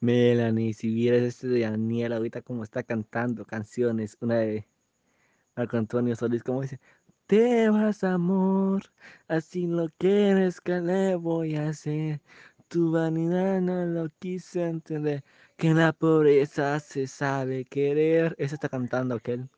Melanie, si vieras este de Daniel ahorita como está cantando canciones, una de Marco Antonio Solís, como dice, te vas amor, así lo quieres, que le voy a hacer? Tu vanidad no lo quise entender, que la pobreza se sabe querer. Eso está cantando aquel.